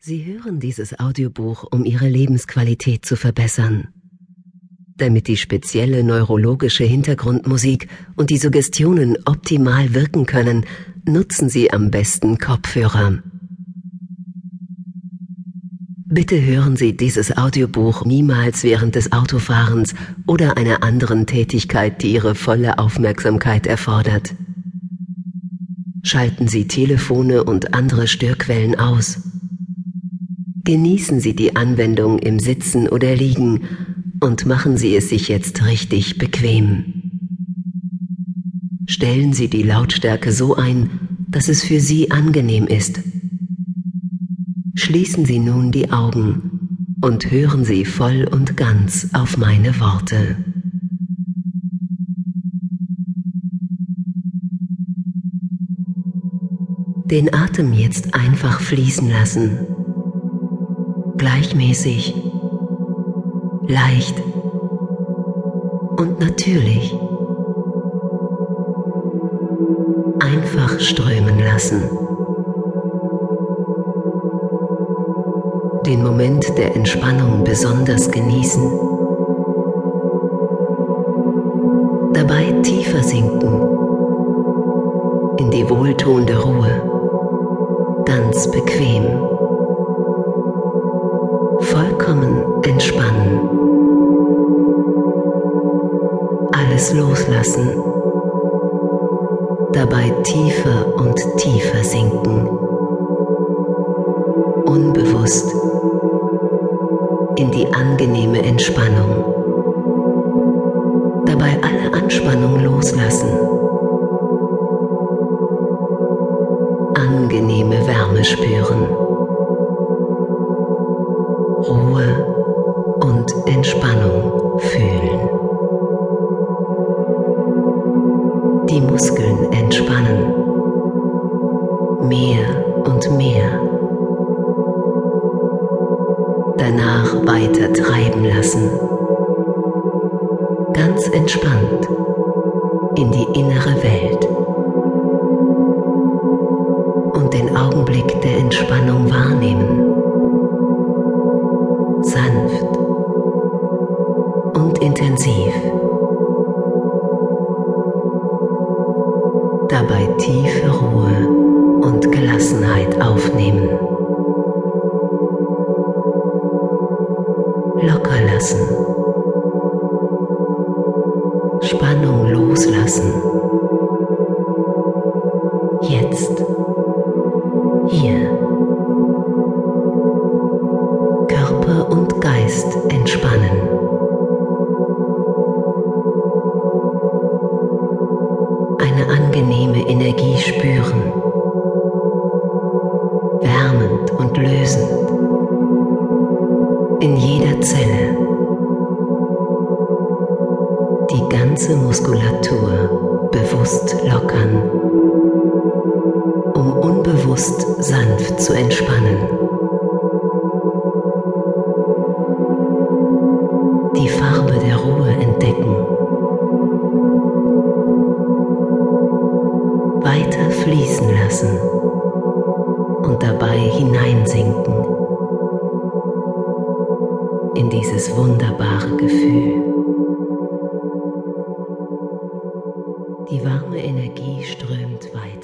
Sie hören dieses Audiobuch, um Ihre Lebensqualität zu verbessern. Damit die spezielle neurologische Hintergrundmusik und die Suggestionen optimal wirken können, nutzen Sie am besten Kopfhörer. Bitte hören Sie dieses Audiobuch niemals während des Autofahrens oder einer anderen Tätigkeit, die Ihre volle Aufmerksamkeit erfordert. Schalten Sie Telefone und andere Störquellen aus. Genießen Sie die Anwendung im Sitzen oder Liegen und machen Sie es sich jetzt richtig bequem. Stellen Sie die Lautstärke so ein, dass es für Sie angenehm ist. Schließen Sie nun die Augen und hören Sie voll und ganz auf meine Worte. Den Atem jetzt einfach fließen lassen. Gleichmäßig, leicht und natürlich. Einfach strömen lassen. Den Moment der Entspannung besonders genießen. Dabei tiefer sinken in die wohltuende Ruhe ganz bequem. Vollkommen entspannen. Alles loslassen. Dabei tiefer und tiefer sinken. Unbewusst in die angenehme Entspannung. Dabei alle Anspannung loslassen. angenehme Wärme spüren. Ruhe und Entspannung fühlen. Die Muskeln entspannen. Mehr und mehr. Danach weiter treiben lassen. Ganz entspannt in die innere Welt. Augenblick der Entspannung wahrnehmen. Dabei tiefe Ruhe und Gelassenheit aufnehmen. Locker lassen. Spannung loslassen. Angenehme Energie spüren. Wärmend und lösend. In jeder Zelle. Die ganze Muskulatur bewusst lockern um unbewusst sanft zu entspannen. lassen und dabei hineinsinken in dieses wunderbare Gefühl. Die warme Energie strömt weiter.